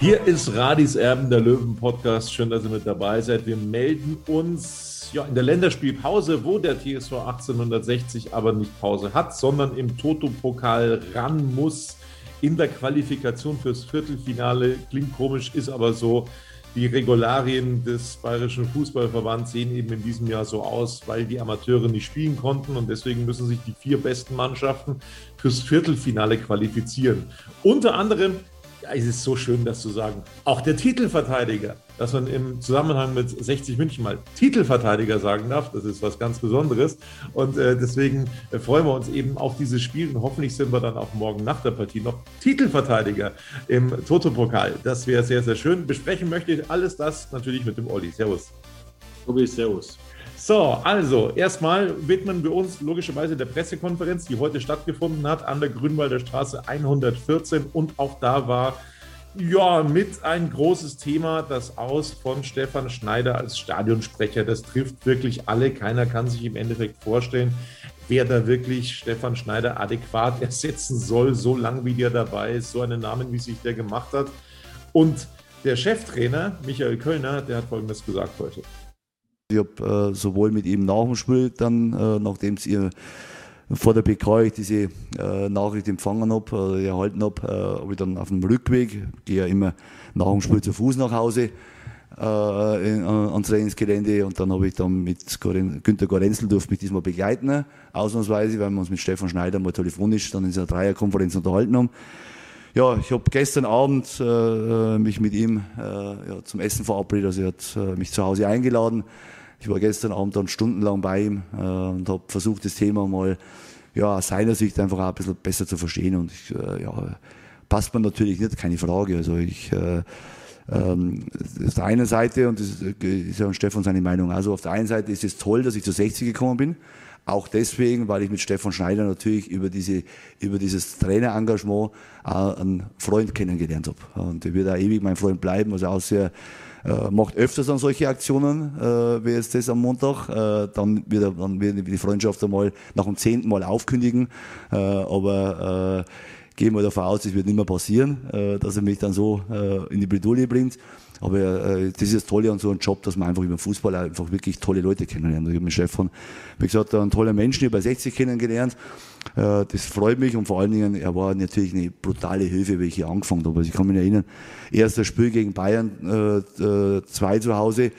Hier ist Radis Erben, der Löwen-Podcast. Schön, dass ihr mit dabei seid. Wir melden uns ja, in der Länderspielpause, wo der TSV 1860 aber nicht Pause hat, sondern im Toto-Pokal ran muss in der Qualifikation fürs Viertelfinale. Klingt komisch, ist aber so. Die Regularien des Bayerischen Fußballverbands sehen eben in diesem Jahr so aus, weil die Amateure nicht spielen konnten und deswegen müssen sich die vier besten Mannschaften fürs Viertelfinale qualifizieren. Unter anderem es ist so schön, das zu sagen. Auch der Titelverteidiger, dass man im Zusammenhang mit 60 München mal Titelverteidiger sagen darf, das ist was ganz Besonderes. Und äh, deswegen äh, freuen wir uns eben auf dieses Spiel und hoffentlich sind wir dann auch morgen nach der Partie noch Titelverteidiger im Toto-Pokal. Das wäre sehr, sehr schön. Besprechen möchte ich alles das natürlich mit dem Olli. Servus. Tobi, servus. So, also erstmal widmen wir uns logischerweise der Pressekonferenz, die heute stattgefunden hat an der Grünwalder Straße 114 und auch da war ja mit ein großes Thema das Aus von Stefan Schneider als Stadionsprecher. Das trifft wirklich alle. Keiner kann sich im Endeffekt vorstellen, wer da wirklich Stefan Schneider adäquat ersetzen soll, so lange wie der dabei ist, so einen Namen, wie sich der gemacht hat. Und der Cheftrainer Michael Kölner, der hat Folgendes gesagt heute. Ich habe äh, sowohl mit ihm nach dem Spiel, dann, äh, nachdem ihr vor der PK ich diese äh, Nachricht empfangen habe, äh, erhalten habe, äh, habe ich dann auf dem Rückweg, gehe ja immer nach dem Spiel zu Fuß nach Hause äh, in, ans Trainingsgelände und dann habe ich dann mit Goren, Günter Gorenzel durfte mich diesmal begleiten, ausnahmsweise, weil wir uns mit Stefan Schneider mal telefonisch dann in einer Dreierkonferenz unterhalten haben. Ja, ich habe gestern Abend äh, mich mit ihm äh, ja, zum Essen verabredet, also er hat äh, mich zu Hause eingeladen. Ich war gestern Abend dann stundenlang bei ihm äh, und habe versucht, das Thema mal ja, aus seiner Sicht einfach auch ein bisschen besser zu verstehen. Und ich, äh, ja, passt man natürlich nicht, keine Frage. Also ich äh, ähm, auf der einen Seite, und das ist ja Stefan seine Meinung, also auf der einen Seite ist es toll, dass ich zu 60 gekommen bin. Auch deswegen, weil ich mit Stefan Schneider natürlich über, diese, über dieses Trainerengagement auch einen Freund kennengelernt habe. Und der wird auch ewig mein Freund bleiben. Also auch sehr, äh, macht öfters dann solche Aktionen, äh, wie jetzt das am Montag. Äh, dann, wird er, dann wird die Freundschaft einmal nach dem zehnten Mal aufkündigen. Äh, aber äh, gehe mal davon aus, das wird nicht mehr passieren, äh, dass er mich dann so äh, in die Bredouille bringt. Aber äh, das ist das Tolle an so einem Job, dass man einfach über den Fußball einfach wirklich tolle Leute kennenlernt. Ich habe mit Stefan, wie gesagt, einen tollen Menschen über 60 kennengelernt. Äh, das freut mich und vor allen Dingen, er war natürlich eine brutale Hilfe, wie ich angefangen habe. Also ich kann mich erinnern, erstes Spiel gegen Bayern 2 äh, äh, zu Hause.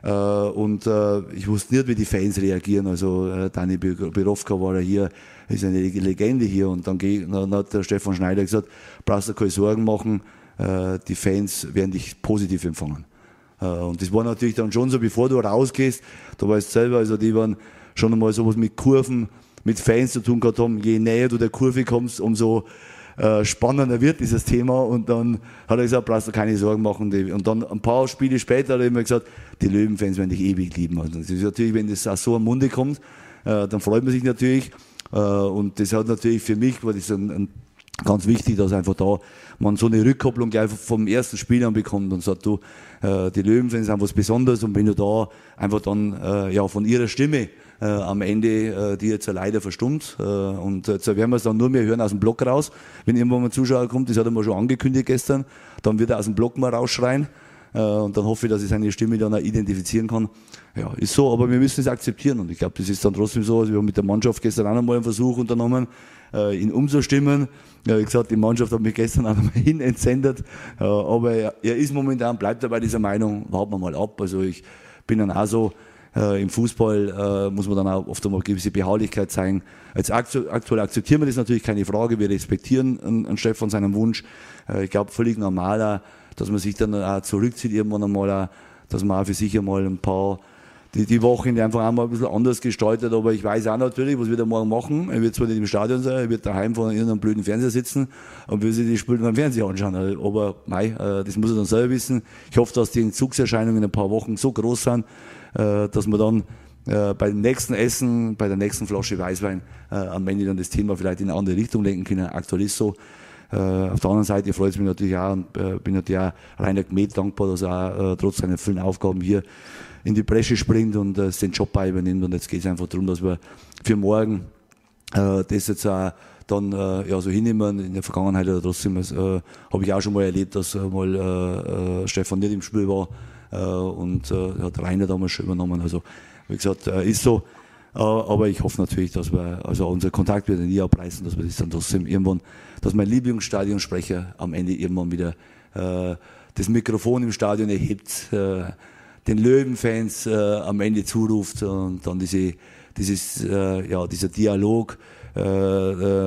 Und ich wusste nicht, wie die Fans reagieren. Also Dani Birovka war ja hier, ist eine Legende hier. Und dann, dann hat der Stefan Schneider gesagt, brauchst du keine Sorgen machen, die Fans werden dich positiv empfangen. Und das war natürlich dann schon so, bevor du rausgehst, du weißt selber, also die waren schon einmal sowas mit Kurven, mit Fans zu tun gehabt haben. Je näher du der Kurve kommst, umso äh, spannender wird dieses Thema. Und dann hat er gesagt, brauchst du keine Sorgen machen. Und dann ein paar Spiele später hat er immer gesagt, die Löwenfans werden dich ewig lieben. Also das ist natürlich, wenn das auch so am Munde kommt, dann freut man sich natürlich. Und das hat natürlich für mich, war das ein, ein ganz wichtig, dass einfach da man so eine Rückkopplung gleich vom ersten Spiel an bekommt und sagt, du, äh, die Löwenfans sind was Besonderes und wenn du da einfach dann äh, ja von ihrer Stimme äh, am Ende, äh, die jetzt leider verstummt äh, und jetzt werden wir es dann nur mehr hören aus dem Block raus, wenn irgendwann mal ein Zuschauer kommt, das hat er mal schon angekündigt gestern, dann wird er aus dem Block mal rausschreien und dann hoffe ich, dass ich seine Stimme dann auch identifizieren kann. Ja, ist so, aber wir müssen es akzeptieren und ich glaube, das ist dann trotzdem so, also wir haben mit der Mannschaft gestern auch nochmal einen Versuch unternommen, äh, ihn umzustimmen. Ja, wie gesagt, die Mannschaft hat mich gestern auch nochmal hin entsendet. Äh, aber er, er, ist momentan, bleibt er bei dieser Meinung, warten wir mal ab. Also ich bin dann auch so, äh, im Fußball äh, muss man dann auch oft einmal gewisse Beharrlichkeit zeigen. Jetzt aktuell akzeptieren wir das natürlich keine Frage. Wir respektieren einen, einen Stefan seinen Wunsch. Äh, ich glaube, völlig normaler, dass man sich dann auch zurückzieht irgendwann einmal, auch, dass man auch für sich einmal ein paar die, die Wochenende einfach einmal ein bisschen anders gestaltet, aber ich weiß auch natürlich, was wir da morgen machen. Er wird zwar nicht im Stadion sein, er wird daheim vor irgendeinem blöden Fernseher sitzen und will sich die Spiele beim Fernseher anschauen. Aber mei, äh, das muss er dann selber wissen. Ich hoffe, dass die Entzugserscheinungen in ein paar Wochen so groß sind, äh, dass man dann äh, bei dem nächsten Essen, bei der nächsten Flasche Weißwein am Ende dann das Thema vielleicht in eine andere Richtung lenken können. Aktuell ist so. Auf der anderen Seite freut es mich natürlich auch und bin natürlich auch Rainer Gmet dankbar, dass er auch trotz seiner vielen Aufgaben hier in die Bresche springt und äh, den Job bei übernimmt. Und jetzt geht es einfach darum, dass wir für morgen äh, das jetzt auch dann äh, ja, so hinnehmen. In der Vergangenheit oder trotzdem äh, habe ich auch schon mal erlebt, dass äh, mal äh, äh, Stefan nicht im Spiel war äh, und äh, hat Rainer damals schon übernommen. Also wie gesagt, äh, ist so. Äh, aber ich hoffe natürlich, dass wir, also unser Kontakt wird nie abreißen, dass wir das dann trotzdem irgendwann, dass mein Lieblingsstadionsprecher am Ende irgendwann wieder äh, das Mikrofon im Stadion erhebt. Äh, den Löwenfans äh, am Ende zuruft und dann diese, dieses, äh, ja, dieser Dialog äh,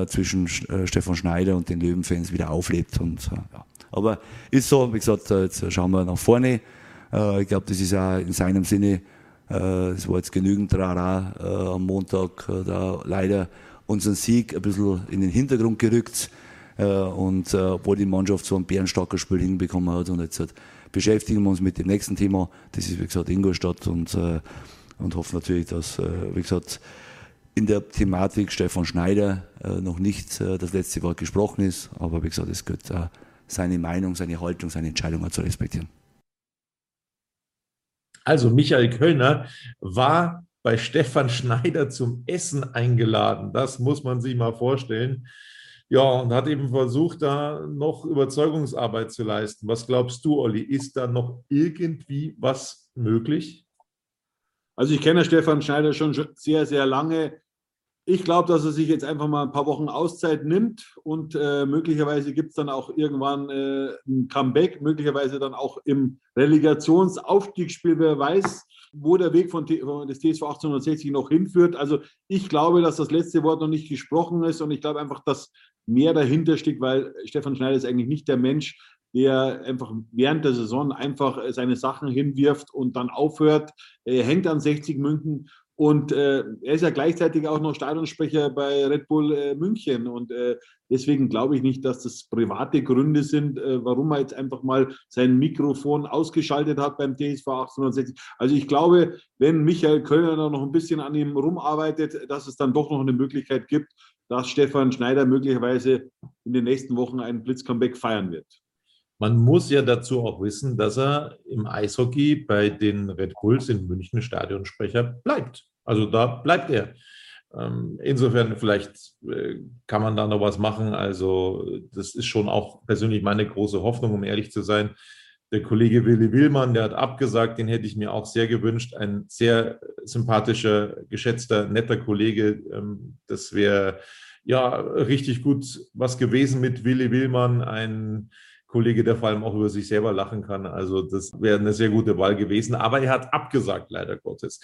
äh zwischen äh, Stefan Schneider und den Löwenfans wieder auflebt. Und, äh, ja. Aber ist so, wie gesagt, jetzt schauen wir nach vorne. ich glaube, das ist auch in seinem Sinne, es war jetzt genügend Trara am Montag, da leider unseren Sieg ein bisschen in den Hintergrund gerückt. Und obwohl die Mannschaft so ein bärenstarkes Spiel hinbekommen hat und jetzt beschäftigen wir uns mit dem nächsten Thema. Das ist, wie gesagt, Ingolstadt und, äh, und hoffen natürlich, dass, äh, wie gesagt, in der Thematik Stefan Schneider äh, noch nicht äh, das letzte Wort gesprochen ist. Aber wie gesagt, es gehört äh, seine Meinung, seine Haltung, seine Entscheidung zu respektieren. Also Michael Kölner war bei Stefan Schneider zum Essen eingeladen. Das muss man sich mal vorstellen. Ja, und hat eben versucht, da noch Überzeugungsarbeit zu leisten. Was glaubst du, Olli? Ist da noch irgendwie was möglich? Also ich kenne Stefan Schneider schon sehr, sehr lange. Ich glaube, dass er sich jetzt einfach mal ein paar Wochen Auszeit nimmt und äh, möglicherweise gibt es dann auch irgendwann äh, ein Comeback, möglicherweise dann auch im Relegationsaufstiegsspiel, wer weiß wo der Weg von, des TSV 1860 noch hinführt. Also ich glaube, dass das letzte Wort noch nicht gesprochen ist und ich glaube einfach, dass mehr dahinter steckt, weil Stefan Schneider ist eigentlich nicht der Mensch, der einfach während der Saison einfach seine Sachen hinwirft und dann aufhört. Er hängt an 60 München und äh, er ist ja gleichzeitig auch noch Stadionsprecher bei Red Bull äh, München. Und äh, deswegen glaube ich nicht, dass das private Gründe sind, äh, warum er jetzt einfach mal sein Mikrofon ausgeschaltet hat beim TSV 1860. Also ich glaube, wenn Michael Kölner noch ein bisschen an ihm rumarbeitet, dass es dann doch noch eine Möglichkeit gibt, dass Stefan Schneider möglicherweise in den nächsten Wochen einen Blitzcomeback feiern wird. Man muss ja dazu auch wissen, dass er im Eishockey bei den Red Bulls in München Stadionsprecher bleibt. Also da bleibt er. Ähm, insofern, vielleicht äh, kann man da noch was machen. Also, das ist schon auch persönlich meine große Hoffnung, um ehrlich zu sein. Der Kollege Willi Willmann, der hat abgesagt, den hätte ich mir auch sehr gewünscht. Ein sehr sympathischer, geschätzter, netter Kollege. Ähm, das wäre ja richtig gut was gewesen mit Willi Willmann, ein Kollege, der vor allem auch über sich selber lachen kann. Also das wäre eine sehr gute Wahl gewesen. Aber er hat abgesagt, leider Gottes.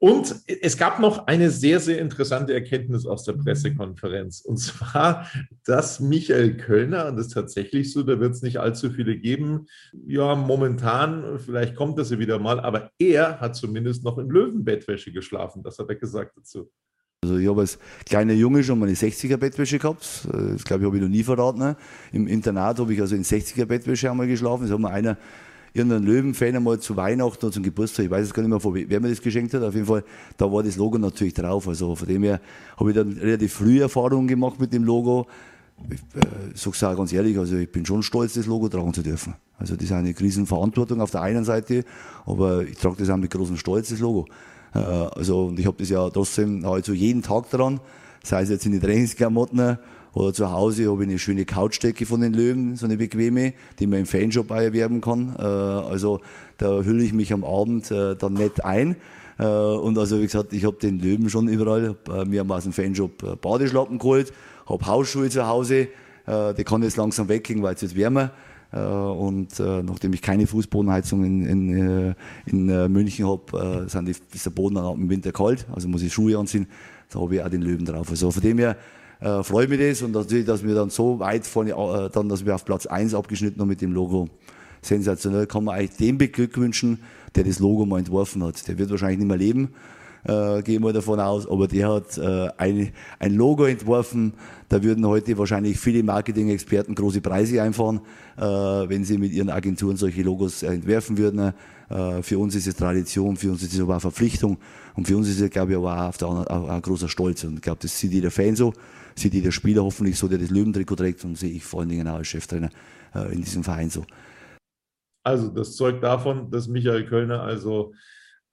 Und es gab noch eine sehr, sehr interessante Erkenntnis aus der Pressekonferenz. Und zwar, dass Michael Kölner, und das ist tatsächlich so, da wird es nicht allzu viele geben, ja, momentan, vielleicht kommt das ja wieder mal, aber er hat zumindest noch in Löwenbettwäsche geschlafen. Das hat er gesagt dazu. Also ich habe als kleiner Junge schon mal eine 60er Bettwäsche gehabt. Das glaube ich habe ich noch nie verraten. Im Internat habe ich also in 60er Bettwäsche einmal geschlafen. Das hat mir einer, irgendein Löwenfan einmal zu Weihnachten oder zum Geburtstag, ich weiß es gar nicht mehr, wer mir das geschenkt hat. Auf jeden Fall, da war das Logo natürlich drauf. Also von dem her habe ich dann relativ früh Erfahrungen gemacht mit dem Logo. ich äh, sage es auch ganz ehrlich, also ich bin schon stolz, das Logo tragen zu dürfen. Also das ist eine Riesenverantwortung auf der einen Seite, aber ich trage das auch mit großem Stolz, das Logo. Äh, also und ich habe das ja trotzdem also jeden Tag dran, sei es jetzt in den Trainingsklamotten oder zu Hause habe ich eine schöne Couchdecke von den Löwen, so eine bequeme, die man im Fanshop erwerben kann. Äh, also da hülle ich mich am Abend äh, dann nett ein. Und also wie gesagt, ich habe den Löwen schon überall. Wir haben aus dem Fanshop Badeschlappen geholt, habe Hausschuhe zu Hause. Die kann jetzt langsam weggehen, weil es jetzt wärmer und äh, nachdem ich keine Fußbodenheizung in, in, äh, in äh, München habe, ist der Boden dann im Winter kalt, also muss ich Schuhe anziehen. Da habe ich auch den Löwen drauf. Also von dem her äh, freue mich das und natürlich, dass wir dann so weit vorne, äh, dann, dass wir auf Platz 1 abgeschnitten haben mit dem Logo. Sensationell. Kann man eigentlich dem beglückwünschen, der das Logo mal entworfen hat. Der wird wahrscheinlich nicht mehr leben, äh, gehen wir davon aus, aber der hat äh, ein, ein Logo entworfen. Da würden heute wahrscheinlich viele Marketing-Experten große Preise einfahren, äh, wenn sie mit ihren Agenturen solche Logos entwerfen würden. Äh, für uns ist es Tradition, für uns ist es aber auch Verpflichtung und für uns ist es, glaube ich, aber auch auch ein großer Stolz. Und ich glaube, das sieht jeder Fan so sieht jeder Spieler hoffentlich so, der das Löwentrikot trägt und sehe ich vor allen Dingen auch als Cheftrainer äh, in diesem Verein so. Also das zeugt davon, dass Michael Kölner also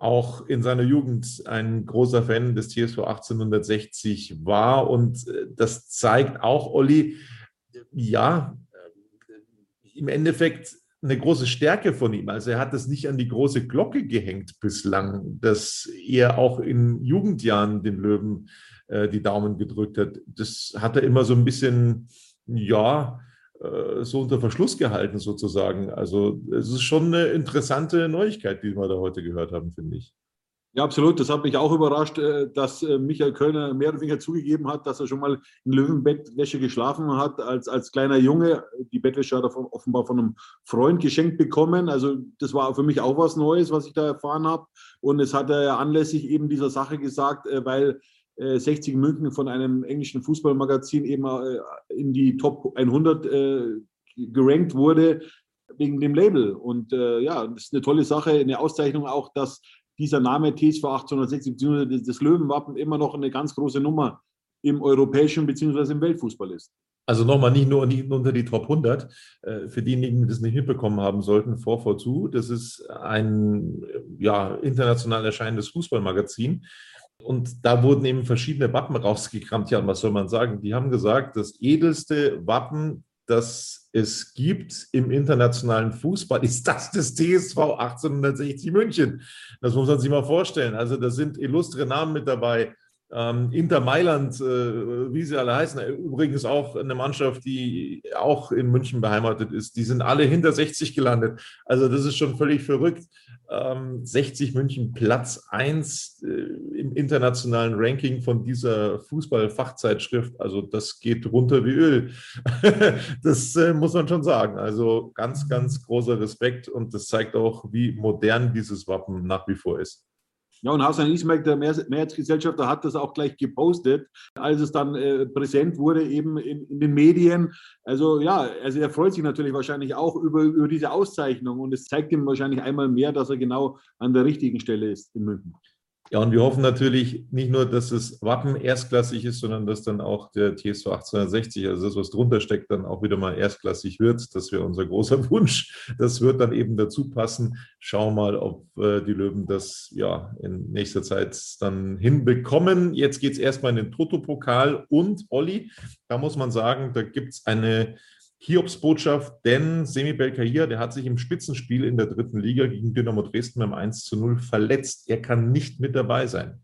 auch in seiner Jugend ein großer Fan des TSV 1860 war. Und äh, das zeigt auch, Olli, ja, äh, im Endeffekt eine große Stärke von ihm. Also er hat das nicht an die große Glocke gehängt bislang, dass er auch in Jugendjahren den Löwen äh, die Daumen gedrückt hat. Das hat er immer so ein bisschen, ja, so unter Verschluss gehalten sozusagen. Also es ist schon eine interessante Neuigkeit, die wir da heute gehört haben, finde ich. Ja, absolut. Das hat mich auch überrascht, äh, dass äh, Michael Kölner mehr oder weniger zugegeben hat, dass er schon mal in Löwenbettwäsche geschlafen hat als, als kleiner Junge. Die Bettwäsche hat er offenbar von einem Freund geschenkt bekommen. Also das war für mich auch was Neues, was ich da erfahren habe. Und es hat er anlässlich eben dieser Sache gesagt, äh, weil 60 München von einem englischen Fußballmagazin eben in die Top 100 gerankt wurde wegen dem Label. Und ja, das ist eine tolle Sache, eine Auszeichnung auch, dass dieser Name TSV 1860 bzw. das Löwenwappen immer noch eine ganz große Nummer im europäischen bzw. im Weltfußball ist. Also nochmal nicht nur unter die Top 100. Äh, für diejenigen, die das nicht mitbekommen haben sollten, 442, das ist ein ja, international erscheinendes Fußballmagazin. Und da wurden eben verschiedene Wappen rausgekramt. Ja, und was soll man sagen? Die haben gesagt, das edelste Wappen das es gibt im internationalen Fußball, ist das das TSV 1860 München. Das muss man sich mal vorstellen. Also da sind illustre Namen mit dabei. Ähm, Inter Mailand, äh, wie sie alle heißen, übrigens auch eine Mannschaft, die auch in München beheimatet ist, die sind alle hinter 60 gelandet. Also das ist schon völlig verrückt. Ähm, 60 München Platz 1 äh, im internationalen Ranking von dieser Fußballfachzeitschrift. Also das geht runter wie Öl. das äh, muss man schon sagen. Also ganz, ganz großer Respekt und das zeigt auch, wie modern dieses Wappen nach wie vor ist. Ja, und Hasan Ismail, der Mehrheitsgesellschafter, hat das auch gleich gepostet, als es dann äh, präsent wurde, eben in, in, den Medien. Also ja, also er freut sich natürlich wahrscheinlich auch über, über diese Auszeichnung und es zeigt ihm wahrscheinlich einmal mehr, dass er genau an der richtigen Stelle ist in München. Ja, und wir hoffen natürlich nicht nur, dass das Wappen erstklassig ist, sondern dass dann auch der TSV 1860, also das, was drunter steckt, dann auch wieder mal erstklassig wird. Das wäre unser großer Wunsch. Das wird dann eben dazu passen. Schauen wir mal, ob äh, die Löwen das ja in nächster Zeit dann hinbekommen. Jetzt geht es erstmal in den Toto-Pokal und Olli, da muss man sagen, da gibt es eine Hiobsbotschaft, denn Semi Belkahir, der hat sich im Spitzenspiel in der dritten Liga gegen Dynamo Dresden beim 1 zu 0 verletzt. Er kann nicht mit dabei sein.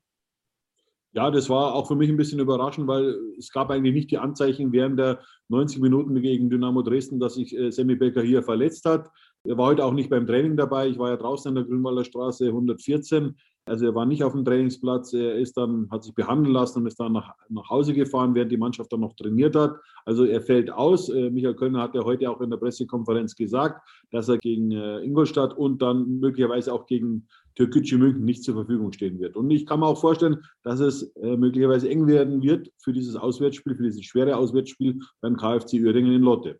Ja, das war auch für mich ein bisschen überraschend, weil es gab eigentlich nicht die Anzeichen während der 90 Minuten gegen Dynamo Dresden, dass sich äh, Semi Belkahir verletzt hat. Er war heute auch nicht beim Training dabei. Ich war ja draußen in der Grünwalder Straße 114. Also er war nicht auf dem Trainingsplatz, er ist dann, hat sich behandeln lassen und ist dann nach, nach Hause gefahren, während die Mannschaft dann noch trainiert hat. Also er fällt aus. Äh, Michael Kölner hat ja heute auch in der Pressekonferenz gesagt, dass er gegen äh, Ingolstadt und dann möglicherweise auch gegen Türkgücü München nicht zur Verfügung stehen wird. Und ich kann mir auch vorstellen, dass es äh, möglicherweise eng werden wird für dieses Auswärtsspiel, für dieses schwere Auswärtsspiel beim KfC Uerdingen in Lotte.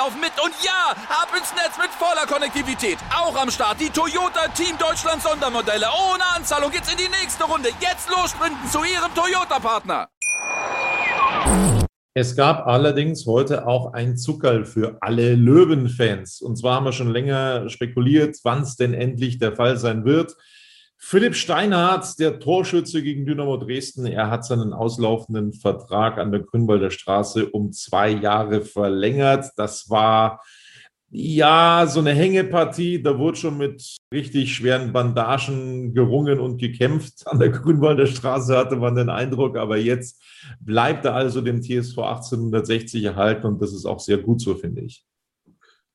laufen mit. Und ja, ab ins Netz mit voller Konnektivität. Auch am Start die Toyota Team Deutschland Sondermodelle. Ohne Anzahlung geht's in die nächste Runde. Jetzt los sprinten zu Ihrem Toyota-Partner. Es gab allerdings heute auch ein Zuckerl für alle Löwenfans. Und zwar haben wir schon länger spekuliert, wann es denn endlich der Fall sein wird. Philipp Steinhardt, der Torschütze gegen Dynamo Dresden, er hat seinen auslaufenden Vertrag an der Grünwalder Straße um zwei Jahre verlängert. Das war ja so eine Hängepartie. Da wurde schon mit richtig schweren Bandagen gerungen und gekämpft. An der Grünwalder Straße hatte man den Eindruck, aber jetzt bleibt er also dem TSV 1860 erhalten und das ist auch sehr gut so, finde ich.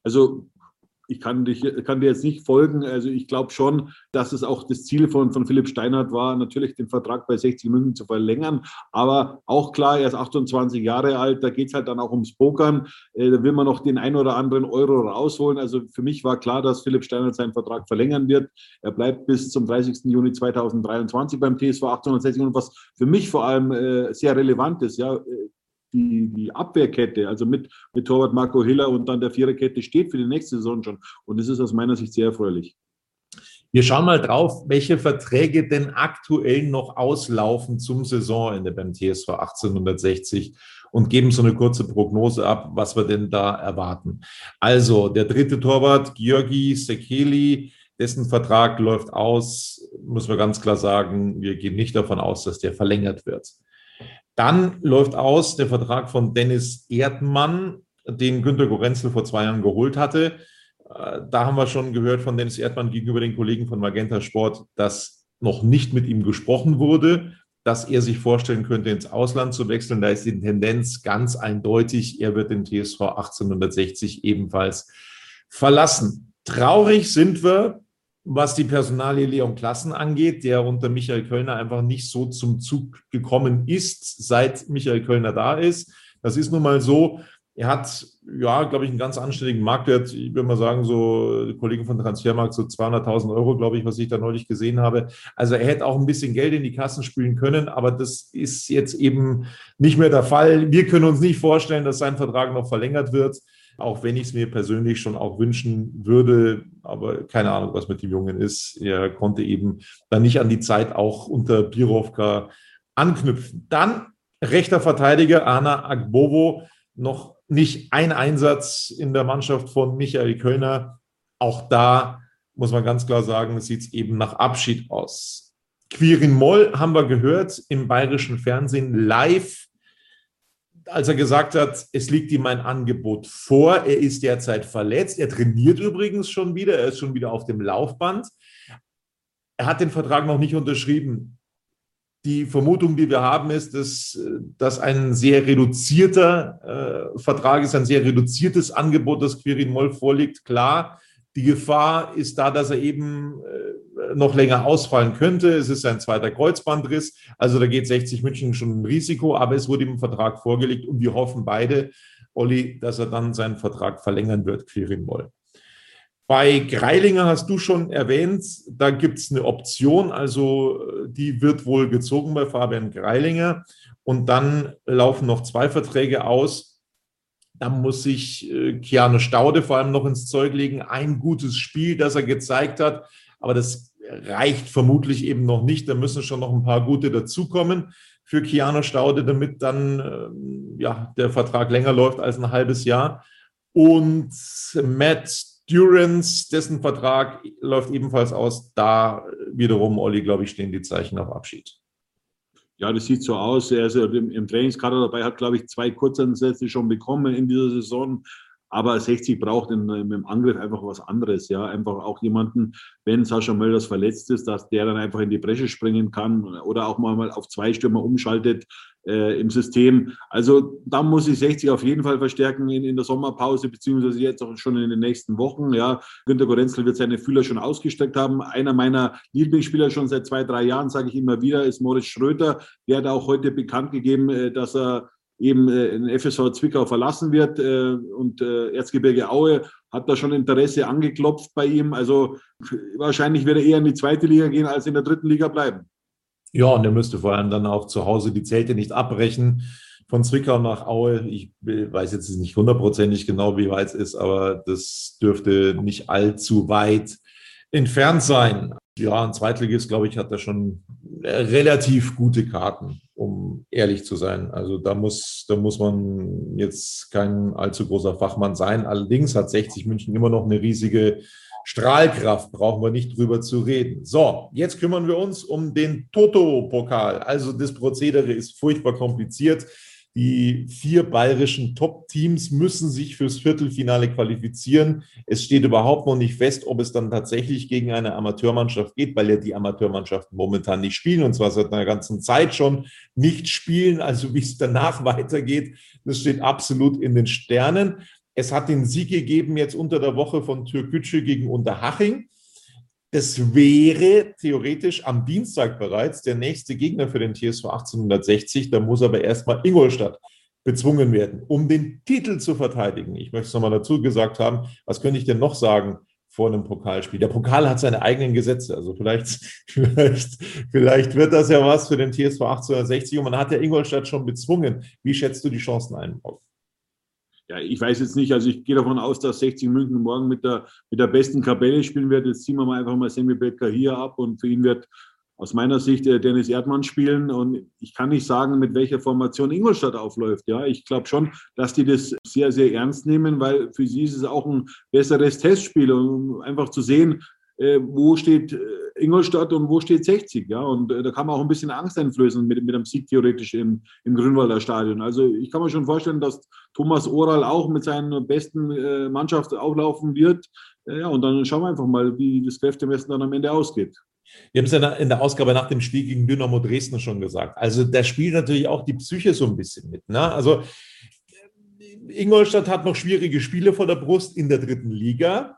Also ich kann, dich, kann dir jetzt nicht folgen. Also ich glaube schon, dass es auch das Ziel von, von Philipp Steinhardt war, natürlich den Vertrag bei 60 München zu verlängern. Aber auch klar, er ist 28 Jahre alt, da geht es halt dann auch ums Pokern. Äh, da will man noch den ein oder anderen Euro rausholen. Also für mich war klar, dass Philipp Steinhardt seinen Vertrag verlängern wird. Er bleibt bis zum 30. Juni 2023 beim TSV 1860. Und was für mich vor allem äh, sehr relevant ist, ja, äh, die, die Abwehrkette, also mit, mit Torwart Marco Hiller und dann der Viererkette steht für die nächste Saison schon. Und das ist aus meiner Sicht sehr erfreulich. Wir schauen mal drauf, welche Verträge denn aktuell noch auslaufen zum Saisonende beim TSV 1860 und geben so eine kurze Prognose ab, was wir denn da erwarten. Also der dritte Torwart, Georgi Sekeli, dessen Vertrag läuft aus, muss man ganz klar sagen, wir gehen nicht davon aus, dass der verlängert wird. Dann läuft aus der Vertrag von Dennis Erdmann, den Günter Gorenzel vor zwei Jahren geholt hatte. Äh, da haben wir schon gehört von Dennis Erdmann gegenüber den Kollegen von Magenta Sport, dass noch nicht mit ihm gesprochen wurde, dass er sich vorstellen könnte, ins Ausland zu wechseln. Da ist die Tendenz ganz eindeutig, er wird den TSV 1860 ebenfalls verlassen. Traurig sind wir, was die Personalie Leon Klassen angeht, der unter Michael Kölner einfach nicht so zum Zug gekommen ist, seit Michael Kölner da ist. Das ist nun mal so. Er hat, ja, glaube ich, einen ganz anständigen Marktwert. Ich würde mal sagen, so Kollegen von Transfermarkt, so 200.000 Euro, glaube ich, was ich da neulich gesehen habe. Also er hätte auch ein bisschen Geld in die Kassen spülen können, aber das ist jetzt eben nicht mehr der Fall. Wir können uns nicht vorstellen, dass sein Vertrag noch verlängert wird auch wenn ich es mir persönlich schon auch wünschen würde, aber keine Ahnung, was mit dem Jungen ist. Er konnte eben dann nicht an die Zeit auch unter Birovka anknüpfen. Dann rechter Verteidiger Anna Agbovo, noch nicht ein Einsatz in der Mannschaft von Michael Kölner. Auch da muss man ganz klar sagen, sieht es eben nach Abschied aus. Quirin Moll haben wir gehört im bayerischen Fernsehen live als er gesagt hat, es liegt ihm ein Angebot vor. Er ist derzeit verletzt. Er trainiert übrigens schon wieder. Er ist schon wieder auf dem Laufband. Er hat den Vertrag noch nicht unterschrieben. Die Vermutung, die wir haben, ist, dass das ein sehr reduzierter äh, Vertrag ist, ein sehr reduziertes Angebot, das Quirin Moll vorliegt. Klar, die Gefahr ist da, dass er eben äh, noch länger ausfallen könnte. Es ist ein zweiter Kreuzbandriss. Also da geht 60 München schon ein Risiko, aber es wurde ihm ein Vertrag vorgelegt und wir hoffen beide, Olli, dass er dann seinen Vertrag verlängern wird, Quirin Moll. Bei Greilinger hast du schon erwähnt, da gibt es eine Option, also die wird wohl gezogen bei Fabian Greilinger. Und dann laufen noch zwei Verträge aus da muss sich äh, Keanu Staude vor allem noch ins Zeug legen. Ein gutes Spiel, das er gezeigt hat, aber das reicht vermutlich eben noch nicht. Da müssen schon noch ein paar gute dazukommen für Keanu Staude, damit dann äh, ja, der Vertrag länger läuft als ein halbes Jahr. Und Matt Durance, dessen Vertrag läuft ebenfalls aus. Da wiederum, Olli, glaube ich, stehen die Zeichen auf Abschied. Ja, das sieht so aus. Er ist im, im Trainingskader dabei, hat, glaube ich, zwei Kurzeinsätze schon bekommen in dieser Saison. Aber 60 braucht in, im Angriff einfach was anderes. Ja, einfach auch jemanden, wenn Sascha Mölders verletzt ist, dass der dann einfach in die Bresche springen kann oder auch mal auf zwei Stürmer umschaltet äh, im System. Also da muss ich 60 auf jeden Fall verstärken in, in der Sommerpause, beziehungsweise jetzt auch schon in den nächsten Wochen. Ja, Günter Gorenzel wird seine Fühler schon ausgestreckt haben. Einer meiner Lieblingsspieler schon seit zwei, drei Jahren, sage ich immer wieder, ist Moritz Schröter. Der hat auch heute bekannt gegeben, äh, dass er eben äh, in FSV Zwickau verlassen wird äh, und äh, Erzgebirge Aue hat da schon Interesse angeklopft bei ihm. Also wahrscheinlich wird er eher in die zweite Liga gehen als in der dritten Liga bleiben. Ja, und er müsste vor allem dann auch zu Hause die Zelte nicht abbrechen von Zwickau nach Aue. Ich weiß jetzt nicht hundertprozentig genau, wie weit es ist, aber das dürfte nicht allzu weit entfernt sein. Ja, ein Zweitligist, glaube ich, hat da schon relativ gute Karten, um ehrlich zu sein. Also da muss, da muss man jetzt kein allzu großer Fachmann sein. Allerdings hat 60 München immer noch eine riesige Strahlkraft, brauchen wir nicht drüber zu reden. So, jetzt kümmern wir uns um den Toto-Pokal. Also das Prozedere ist furchtbar kompliziert. Die vier bayerischen Top-Teams müssen sich fürs Viertelfinale qualifizieren. Es steht überhaupt noch nicht fest, ob es dann tatsächlich gegen eine Amateurmannschaft geht, weil ja die Amateurmannschaften momentan nicht spielen und zwar seit einer ganzen Zeit schon nicht spielen. Also wie es danach weitergeht, das steht absolut in den Sternen. Es hat den Sieg gegeben jetzt unter der Woche von Türkgücü gegen Unterhaching. Das wäre theoretisch am Dienstag bereits der nächste Gegner für den TSV 1860. Da muss aber erstmal Ingolstadt bezwungen werden, um den Titel zu verteidigen. Ich möchte es nochmal dazu gesagt haben. Was könnte ich denn noch sagen vor einem Pokalspiel? Der Pokal hat seine eigenen Gesetze. Also vielleicht, vielleicht, vielleicht wird das ja was für den TSV 1860. Und man hat ja Ingolstadt schon bezwungen. Wie schätzt du die Chancen ein? Ja, ich weiß jetzt nicht, also ich gehe davon aus, dass 60 München morgen mit der, mit der besten Kapelle spielen wird. Jetzt ziehen wir mal einfach mal Sammy Becker hier ab und für ihn wird aus meiner Sicht äh, Dennis Erdmann spielen. Und ich kann nicht sagen, mit welcher Formation Ingolstadt aufläuft. Ja, ich glaube schon, dass die das sehr, sehr ernst nehmen, weil für sie ist es auch ein besseres Testspiel, um einfach zu sehen, äh, wo steht äh, Ingolstadt und wo steht 60. Ja? Und äh, da kann man auch ein bisschen Angst einflößen mit, mit einem Sieg theoretisch im, im Grünwalder Stadion. Also ich kann mir schon vorstellen, dass Thomas Oral auch mit seiner besten äh, Mannschaft auflaufen wird. Äh, ja, und dann schauen wir einfach mal, wie das Kräftemessen dann am Ende ausgeht. Wir haben es ja in der Ausgabe nach dem Spiel gegen Dynamo Dresden schon gesagt. Also da spielt natürlich auch die Psyche so ein bisschen mit. Ne? Also Ingolstadt hat noch schwierige Spiele vor der Brust in der dritten Liga.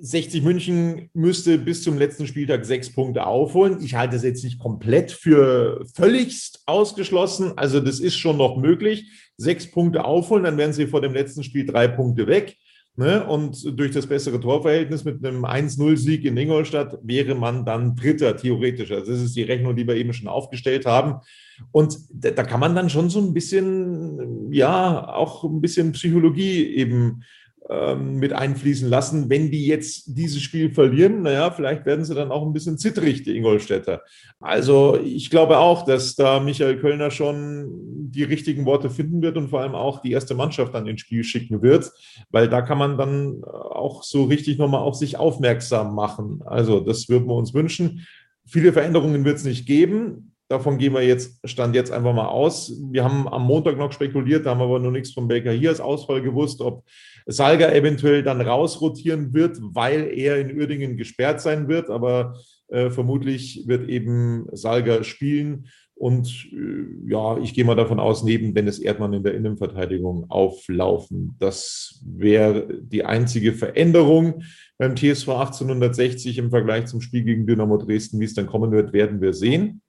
60 München müsste bis zum letzten Spieltag sechs Punkte aufholen. Ich halte das jetzt nicht komplett für völligst ausgeschlossen. Also das ist schon noch möglich. Sechs Punkte aufholen, dann wären sie vor dem letzten Spiel drei Punkte weg. Ne? Und durch das bessere Torverhältnis mit einem 1-0-Sieg in Ingolstadt wäre man dann Dritter, theoretisch. Also das ist die Rechnung, die wir eben schon aufgestellt haben. Und da, da kann man dann schon so ein bisschen, ja, auch ein bisschen Psychologie eben ähm, mit einfließen lassen. Wenn die jetzt dieses Spiel verlieren, naja, vielleicht werden sie dann auch ein bisschen zittrig, die Ingolstädter. Also ich glaube auch, dass da Michael Kölner schon die richtigen Worte finden wird und vor allem auch die erste Mannschaft dann ins Spiel schicken wird, weil da kann man dann auch so richtig nochmal auf sich aufmerksam machen. Also das würden wir uns wünschen. Viele Veränderungen wird es nicht geben. Davon gehen wir jetzt, stand jetzt einfach mal aus. Wir haben am Montag noch spekuliert, da haben wir aber noch nichts von Baker hier als Ausfall gewusst, ob Salga eventuell dann rausrotieren wird, weil er in Uerdingen gesperrt sein wird. Aber äh, vermutlich wird eben Salga spielen. Und äh, ja, ich gehe mal davon aus, neben Dennis Erdmann in der Innenverteidigung auflaufen. Das wäre die einzige Veränderung beim TSV 1860 im Vergleich zum Spiel gegen Dynamo Dresden. Wie es dann kommen wird, werden wir sehen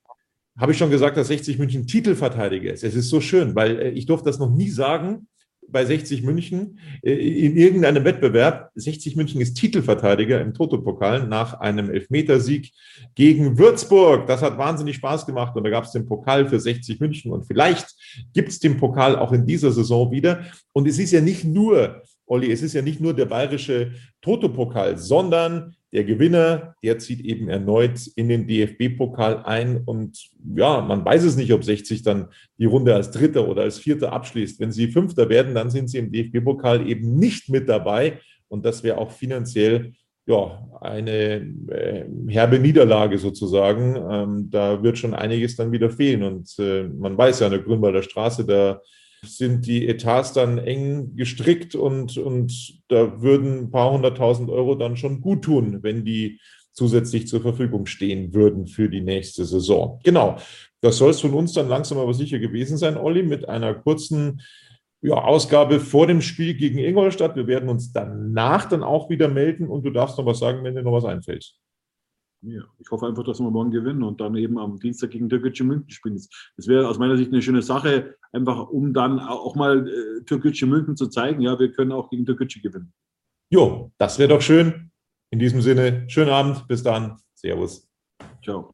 habe ich schon gesagt, dass 60 München Titelverteidiger ist. Es ist so schön, weil äh, ich durfte das noch nie sagen bei 60 München äh, in irgendeinem Wettbewerb. 60 München ist Titelverteidiger im Toto-Pokal nach einem Elfmetersieg gegen Würzburg. Das hat wahnsinnig Spaß gemacht und da gab es den Pokal für 60 München und vielleicht gibt es den Pokal auch in dieser Saison wieder. Und es ist ja nicht nur, Olli, es ist ja nicht nur der bayerische Toto-Pokal, sondern der Gewinner, der zieht eben erneut in den DFB-Pokal ein. Und ja, man weiß es nicht, ob 60 dann die Runde als Dritter oder als Vierter abschließt. Wenn sie Fünfter werden, dann sind sie im DFB-Pokal eben nicht mit dabei. Und das wäre auch finanziell ja, eine äh, herbe Niederlage sozusagen. Ähm, da wird schon einiges dann wieder fehlen. Und äh, man weiß ja, an der Grünwalder Straße, da sind die Etats dann eng gestrickt und, und da würden ein paar hunderttausend Euro dann schon gut tun, wenn die zusätzlich zur Verfügung stehen würden für die nächste Saison. Genau, das soll es von uns dann langsam aber sicher gewesen sein, Olli, mit einer kurzen ja, Ausgabe vor dem Spiel gegen Ingolstadt. Wir werden uns danach dann auch wieder melden und du darfst noch was sagen, wenn dir noch was einfällt. Ja, ich hoffe einfach, dass wir morgen gewinnen und dann eben am Dienstag gegen Türkgücü München spielen. Das wäre aus meiner Sicht eine schöne Sache, einfach um dann auch mal äh, Türkgücü München zu zeigen, ja, wir können auch gegen Türkgücü gewinnen. Jo, das wäre doch schön. In diesem Sinne, schönen Abend, bis dann. Servus. Ciao.